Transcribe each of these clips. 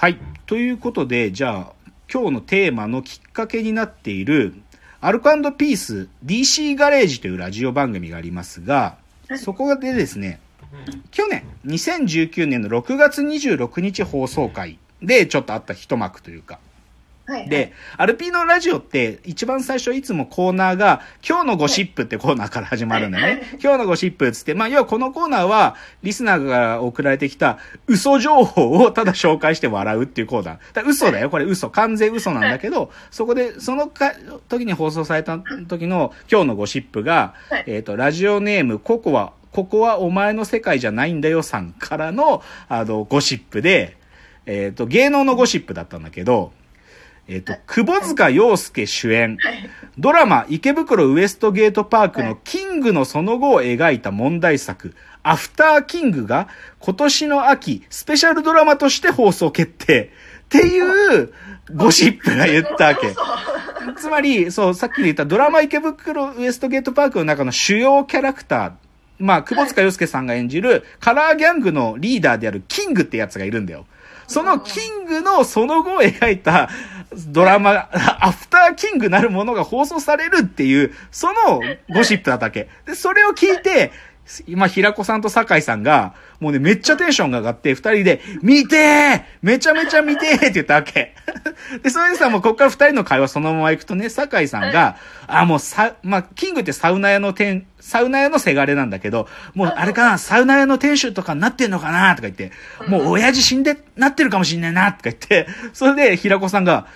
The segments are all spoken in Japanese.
はい。ということで、じゃあ、今日のテーマのきっかけになっている、アルコピース DC ガレージというラジオ番組がありますが、そこでですね、去年、2019年の6月26日放送回でちょっとあった一幕というか、はい。で、アルピーのラジオって一番最初いつもコーナーが今日のゴシップってコーナーから始まるんだよね。今日のゴシップっつって、まあ要はこのコーナーはリスナーから送られてきた嘘情報をただ紹介して笑うっていうコーナー。だ嘘だよ、これ嘘。完全嘘なんだけど、そこで、そのか時に放送された時の今日のゴシップがはい、えっ、と、ラジオネームココア、ここはお前の世界じゃないんだよさんからの、あの、ゴシップで、えっ、と、芸能のゴシップだったんだけど、えっ、と、窪塚洋介主演、ドラマ池袋ウエストゲートパークのキングのその後を描いた問題作、アフターキングが今年の秋、スペシャルドラマとして放送決定。っていうゴシップが言ったわけ。つまり、そう、さっきで言ったドラマ池袋ウエストゲートパークの中の主要キャラクター、まあ、窪塚洋介さんが演じるカラーギャングのリーダーであるキングってやつがいるんだよ。そのキングのその後を描いたドラマ、アフターキングなるものが放送されるっていう、そのゴシップだったわけ。で、それを聞いて、今、平子さんと酒井さんが、もうね、めっちゃテンションが上がって、二人で、見てー!めちゃめちゃ見てーって言ったわけ。で、それでさ、もうこっから二人の会話そのまま行くとね、酒井さんが、あ、もうさ、まあ、キングってサウナ屋の店、サウナ屋のせがれなんだけど、もうあれかな、サウナ屋の店主とかになってんのかな？とか言って、もう親父死んで、なってるかもしんないなとか言って、それで平子さんが、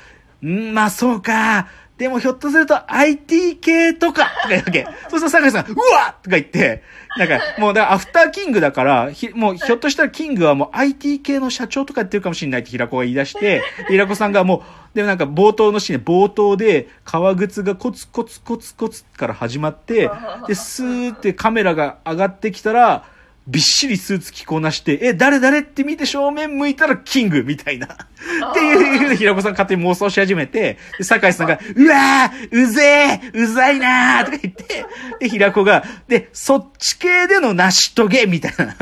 んまあそうか。でもひょっとすると IT 系とか、とか言うわけ。そうすると酒井さんが、うわとか言って、なんか、もうだからアフターキングだから、ひもうひょっとしたらキングはもう IT 系の社長とかやってるかもしれないって平子が言い出して、平子さんがもう、でもなんか冒頭のシーンで冒頭で革靴がコツコツコツコツから始まって、で、スーってカメラが上がってきたら、びっしりスーツ着こなして、え、誰誰って見て正面向いたらキングみたいな。っていうふうに平子さん勝手に妄想し始めて、で、酒井さんが、うわーうぜーうざいなーとか言って、で、平子が、で、そっち系での成し遂げみたいな。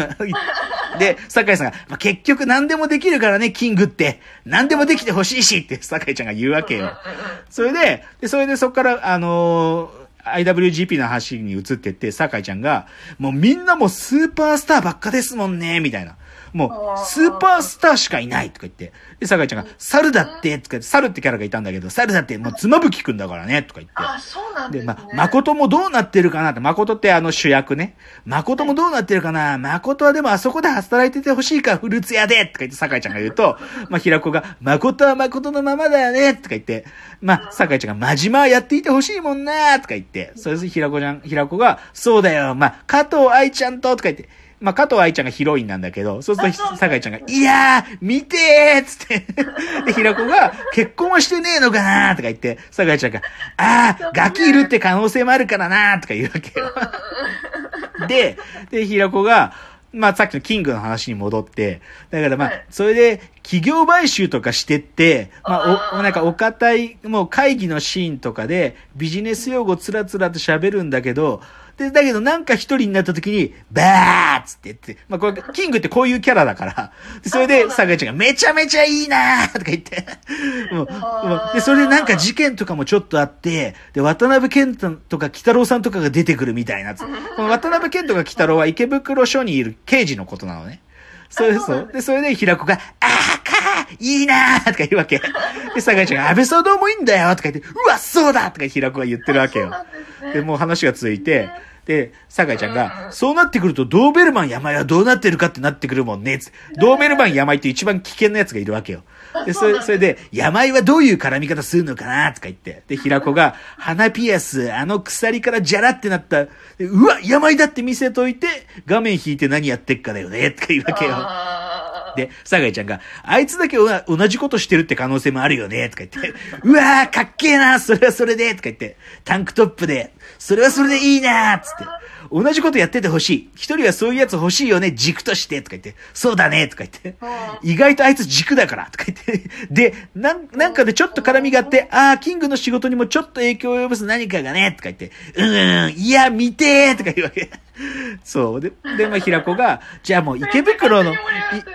で、酒井さんが、まあ、結局何でもできるからね、キングって。何でもできてほしいしって酒井ちゃんが言うわけよ。それで、で、それでそっから、あのー IWGP の話に移ってって、酒井ちゃんが、もうみんなもうスーパースターばっかですもんね、みたいな。もう、スーパースターしかいないとか言って。で、酒井ちゃんが、猿だって、とか言って、猿ってキャラがいたんだけど、猿だって、もう妻夫木くんだからね、とか言って。あ、そうなんでね。ま、誠もどうなってるかなって、誠ってあの主役ね。誠もどうなってるかな誠はでもあそこで働いててほしいから、フルーツ屋でとか言って、酒井ちゃんが言うと、まあ、平子が、誠は誠のままだよねとか言って、まあ、酒井ちゃんが、真島はやっていてほしいもんなとか言って、それで平子ちゃん、平子が、そうだよ、まあ、加藤愛ちゃんと、とか言って、まあ、加藤愛ちゃんがヒロインなんだけど、そうすると、酒井ちゃんが、いやー、見てーっつって。で、平子が、結婚はしてねえのかなーとか言って、酒井ちゃんが、あー、ガキいるって可能性もあるからなーとか言うわけよ。で、で、平子が、まあ、さっきのキングの話に戻って、だからまあはい、それで、企業買収とかしてって、まあ、お、なんか、お堅い、もう会議のシーンとかで、ビジネス用語つらつらと喋るんだけど、で、だけどなんか一人になった時に、バーっつって言って、まあこれ、キングってこういうキャラだから、でそれで、あそうなんだ酒井ちゃんがめちゃめちゃいいなーとか言って、もうで、それでなんか事件とかもちょっとあって、で、渡辺健太とか北郎さんとかが出てくるみたいな。この渡辺健とか北郎は池袋署にいる刑事のことなのね。それで、あそう。で、それで平子が、あーかーいいなーとか言うわけ。で、酒井ちゃんが、安倍総どうもいいんだよとか言って、うわ、そうだとか平子が言ってるわけよ。でもう話が続いて、で、酒井ちゃんが、そうなってくると、ドーベルマン山井はどうなってるかってなってくるもんね。ドーベルマン山井って一番危険なやつがいるわけよ。で、それ、それで、山井はどういう絡み方するのかなとか言って。で、平子が、鼻ピアス、あの鎖からジャラってなった。でうわ、山井だって見せといて、画面引いて何やってっかだよね。とか言うわけよ。で、酒井ちゃんが、あいつだけ同じことしてるって可能性もあるよね、とか言って、うわー、かっけえな、それはそれで、とか言って、タンクトップで、それはそれでいいな、つって、同じことやっててほしい。一人はそういうやつ欲しいよね、軸として、とか言って、そうだね、とか言って、意外とあいつ軸だから、とか言って、で、なん、なんかでちょっと絡みがあって、あー、キングの仕事にもちょっと影響を及ぼす何かがね、とか言って、うん、うん、いや、見てー、とか言うわけ。そう。で、で、まあ、平子が、じゃあもう池袋の、い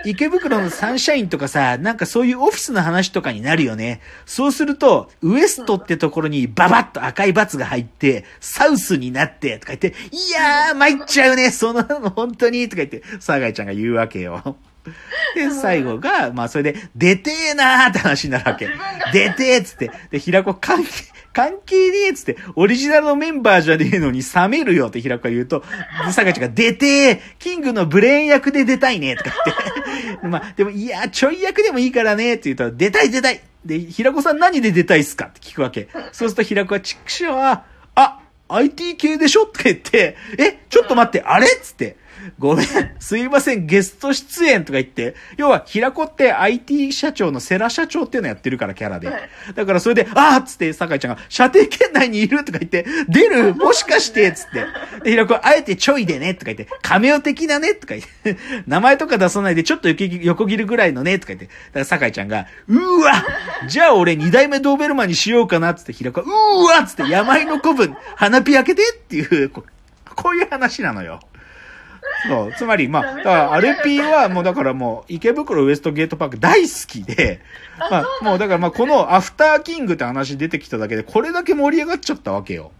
池袋のサンシャインとかさ、なんかそういうオフィスの話とかになるよね。そうすると、ウエストってところにババッと赤いバツが入って、サウスになって、とか言って、いやー、参っちゃうね、その、本当に、とか言って、サガイちゃんが言うわけよ。で、最後が、まあ、それで、出てえなーって話になるわけ。出てえっつって。で、平子関係、関係ねえっつって、オリジナルのメンバーじゃねえのに冷めるよって平子が言うと、で、坂ちゃんが出てえキングのブレーン役で出たいねとか言って。まあ、でも、いや、ちょい役でもいいからねって言うと、出たい出たいで、平子さん何で出たいっすかって聞くわけ。そうすると平子は、ちくしょうは、あ、IT 系でしょって言って、え、ちょっと待って、あれっつって。ごめん、すいません、ゲスト出演とか言って、要は、平子って IT 社長のセラ社長っていうのやってるから、キャラではい。だからそれで、あーっつって、酒井ちゃんが、射程圏内にいるとか言って、出るもしかしてつって。で、平子は、あえてちょいでねとか言って、カメオ的なねとか言って、名前とか出さないで、ちょっと横切るぐらいのねとか言って、だから酒井ちゃんが、うーわじゃあ俺二代目ドーベルマンにしようかなっつって、平子は、うーわっつって、山井の子分、花火開けてっていう、ここういう話なのよ。そう。つまり、まあ、だから、アルピーはもうだからもう、池袋ウエストゲートパーク大好きで、まあ、もうだからまあ、このアフターキングって話出てきただけで、これだけ盛り上がっちゃったわけよ。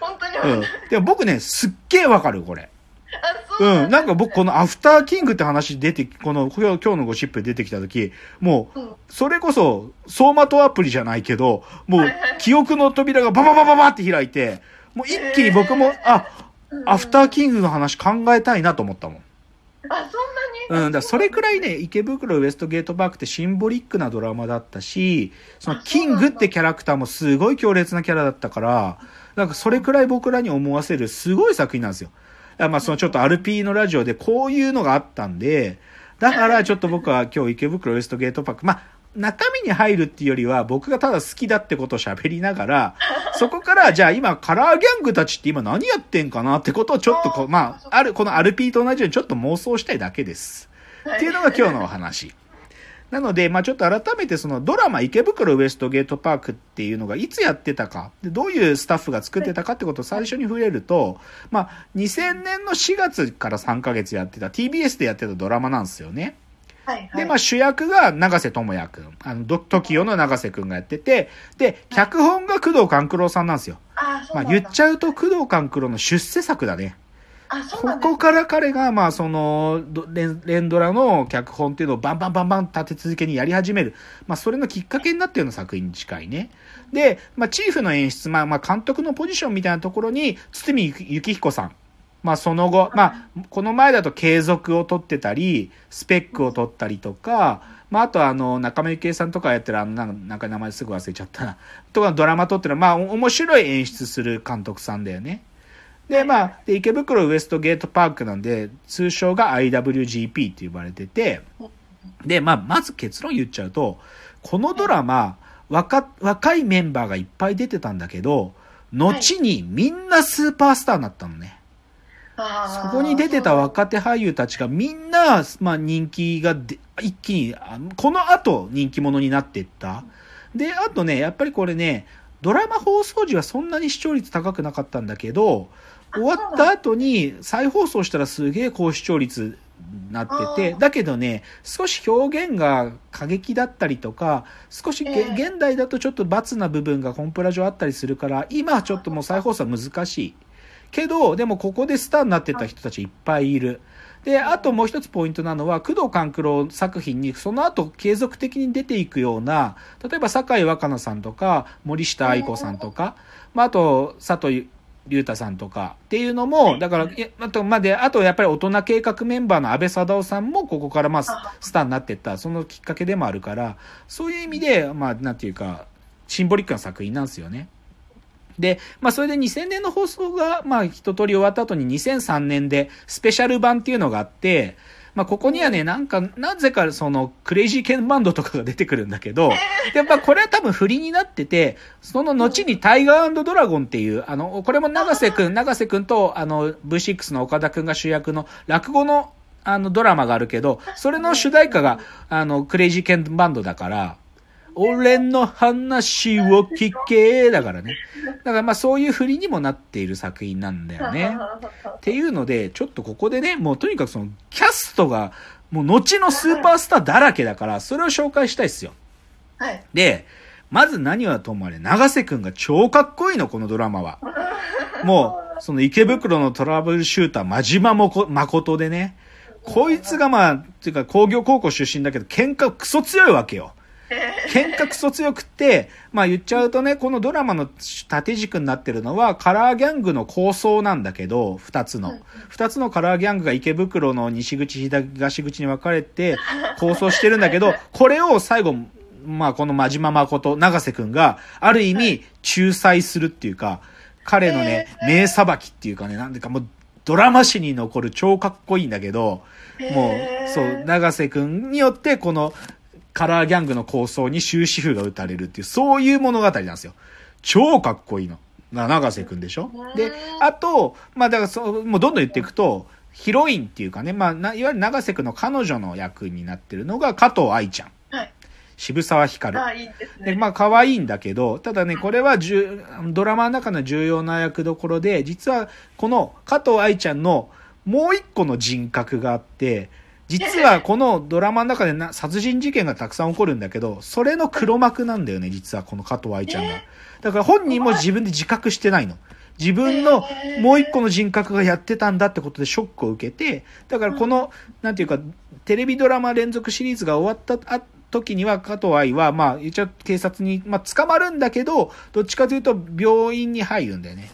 本当にうん。でも僕ね、すっげえわかる、これ。あ、そううん。なんか僕、このアフターキングって話出て、この、今日今日のゴシップ出てきた時、もう、うんそれこそ、走馬灯アプリじゃないけど、もう記憶の扉がバババババって開いて、もう一気に僕も、あ、アフターキングの話考えたいなと思ったもん。あ、そんなに？うん、だそれくらいね、池袋ウエストゲートパークってシンボリックなドラマだったし、そのあキングってキャラクターもすごい強烈なキャラだったから、なんかそれくらい僕らに思わせるすごい作品なんですよ。まあそのちょっとアルピーのラジオでこういうのがあったんで、だからちょっと僕は今日池袋ウエストゲートパーク、まあ中身に入るっていうよりは僕がただ好きだってことを喋りながら、そこからじゃあ今カラーギャングたちって今何やってんかなってことをちょっとこう、まあ、ある、このアルピーと同じようにちょっと妄想したいだけです。っていうのが今日のお話。なので、まあちょっと改めてそのドラマ池袋ウエストゲートパークっていうのがいつやってたか、でどういうスタッフが作ってたかってことを最初に触れると、まあ2000年の4月から3ヶ月やってた TBS でやってたドラマなんですよね。はいはい。で、まあ主役が長瀬智也くん。あの、ド TOKIO の長瀬くんがやってて、で、脚本が工藤官九郎さんなんですよ。あ、まあ。言っちゃうと工藤官九郎の出世作だね。ここから彼が、まあ、その、連ドラの脚本っていうのをバンバンバンバン立て続けにやり始める。まあ、それのきっかけになったような作品に近いね。で、まあ、チーフの演出、まあ、まあ、監督のポジションみたいなところに、堤幸彦さん。まあ、その後、まあ、この前だと継続を取ってたり、スペックを取ったりとか、まあ、あとあの、中村幸恵さんとかやってる、あの、なんか名前すぐ忘れちゃったな。とかドラマ撮ってる、まあ、お面白い演出する監督さんだよね。で、まあ、で池袋ウエストゲートパークなんで、通称が IWGP って呼ばれてて、で、まあ、まず結論言っちゃうと、このドラマ、若、若いメンバーがいっぱい出てたんだけど、後にみんなスーパースターになったのね。そこに出てた若手俳優たちがみんな、まあ、人気がで一気に、この後人気者になっていった。で、あとね、やっぱりこれね、ドラマ放送時はそんなに視聴率高くなかったんだけど、あ終わった後に再放送したらすげえ高視聴率になっててだけどね、少し表現が過激だったりとか、少しげ、ええ現代だとちょっと罰な部分がコンプラ上あったりするから、今はちょっともう再放送は難しい。けど、でもここでスターになってた人たちいっぱいいる。で、あともう一つポイントなのは、工藤官九郎作品にその後継続的に出ていくような、例えば酒井若菜さんとか、森下愛子さんとか、まあ、あと佐藤隆太さんとかっていうのも、だから、えあと、まあ、で、あとやっぱり大人計画メンバーの安倍貞夫さんもここからまあスターになっていった、そのきっかけでもあるから、そういう意味で、まあ、なんていうか、シンボリックな作品なんですよね。で、まあ、それで2000年の放送が、まあ、一通り終わった後に2003年でスペシャル版っていうのがあって、まあ、ここにはね、なんか、なぜかその、クレイジーケンバンドとかが出てくるんだけど、やっぱこれは多分振りになってて、その後にタイガードラゴンっていう、あの、これも長瀬くん、長瀬くんと、あの、V6 の岡田くんが主役の落語の、あの、ドラマがあるけど、それの主題歌が、あの、クレイジーケンバンドだから、俺の話を聞けだからね。だからまあそういう振りにもなっている作品なんだよね。っていうので、ちょっとここでね、もうとにかくそのキャストがもう後のスーパースターだらけだから、それを紹介したいっすよ。はい。で、まず何はともあれ、長瀬くんが超かっこいいの、このドラマは。もう、その池袋のトラブルシューター、真島もこ誠でね、こいつがまあ、っていうか工業高校出身だけど、喧嘩クソ強いわけよ。喧嘩クソ強くって、まあ言っちゃうとね、このドラマの縦軸になってるのは、カラーギャングの構想なんだけど、二つの。二つのカラーギャングが池袋の西口、東口に分かれて構想してるんだけど、これを最後、まあこの真島誠、長瀬くんが、ある意味、仲裁するっていうか、彼のね、名裁きっていうかね、なんでかもう、ドラマ史に残る超かっこいいんだけど、もう、そう、長瀬くんによって、この、カラーギャングの構想に終止符が打たれるっていう、そういう物語なんですよ。超かっこいいの。な長瀬くんでしょ？で、あと、まあだからそう、もうどんどん言っていくと、ヒロインっていうかね、まあ、ないわゆる長瀬くんの彼女の役になってるのが加藤愛ちゃん。はい。渋沢ひかる。あ、いいですで、ね。まあ、可愛いんだけど、ただね、これはじゅドラマの中の重要な役どころで、実は、この加藤愛ちゃんのもう一個の人格があって、実はこのドラマの中でな殺人事件がたくさん起こるんだけど、それの黒幕なんだよね、実はこの加藤愛ちゃんが。だから本人も自分で自覚してないの。自分のもう一個の人格がやってたんだってことでショックを受けて、だからこの、なんていうか、テレビドラマ連続シリーズが終わったあ時には加藤愛は、まあ、一応警察に、まあ、捕まるんだけど、どっちかというと病院に入るんだよね。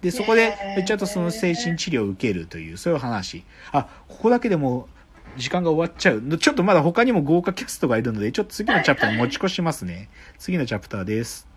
で、そこで、ちゃうとその精神治療を受けるという、そういう話。あ、ここだけでもう時間が終わっちゃう。ちょっとまだ他にも豪華キャストがいるので、ちょっと次のチャプターに持ち越しますね。次のチャプターです。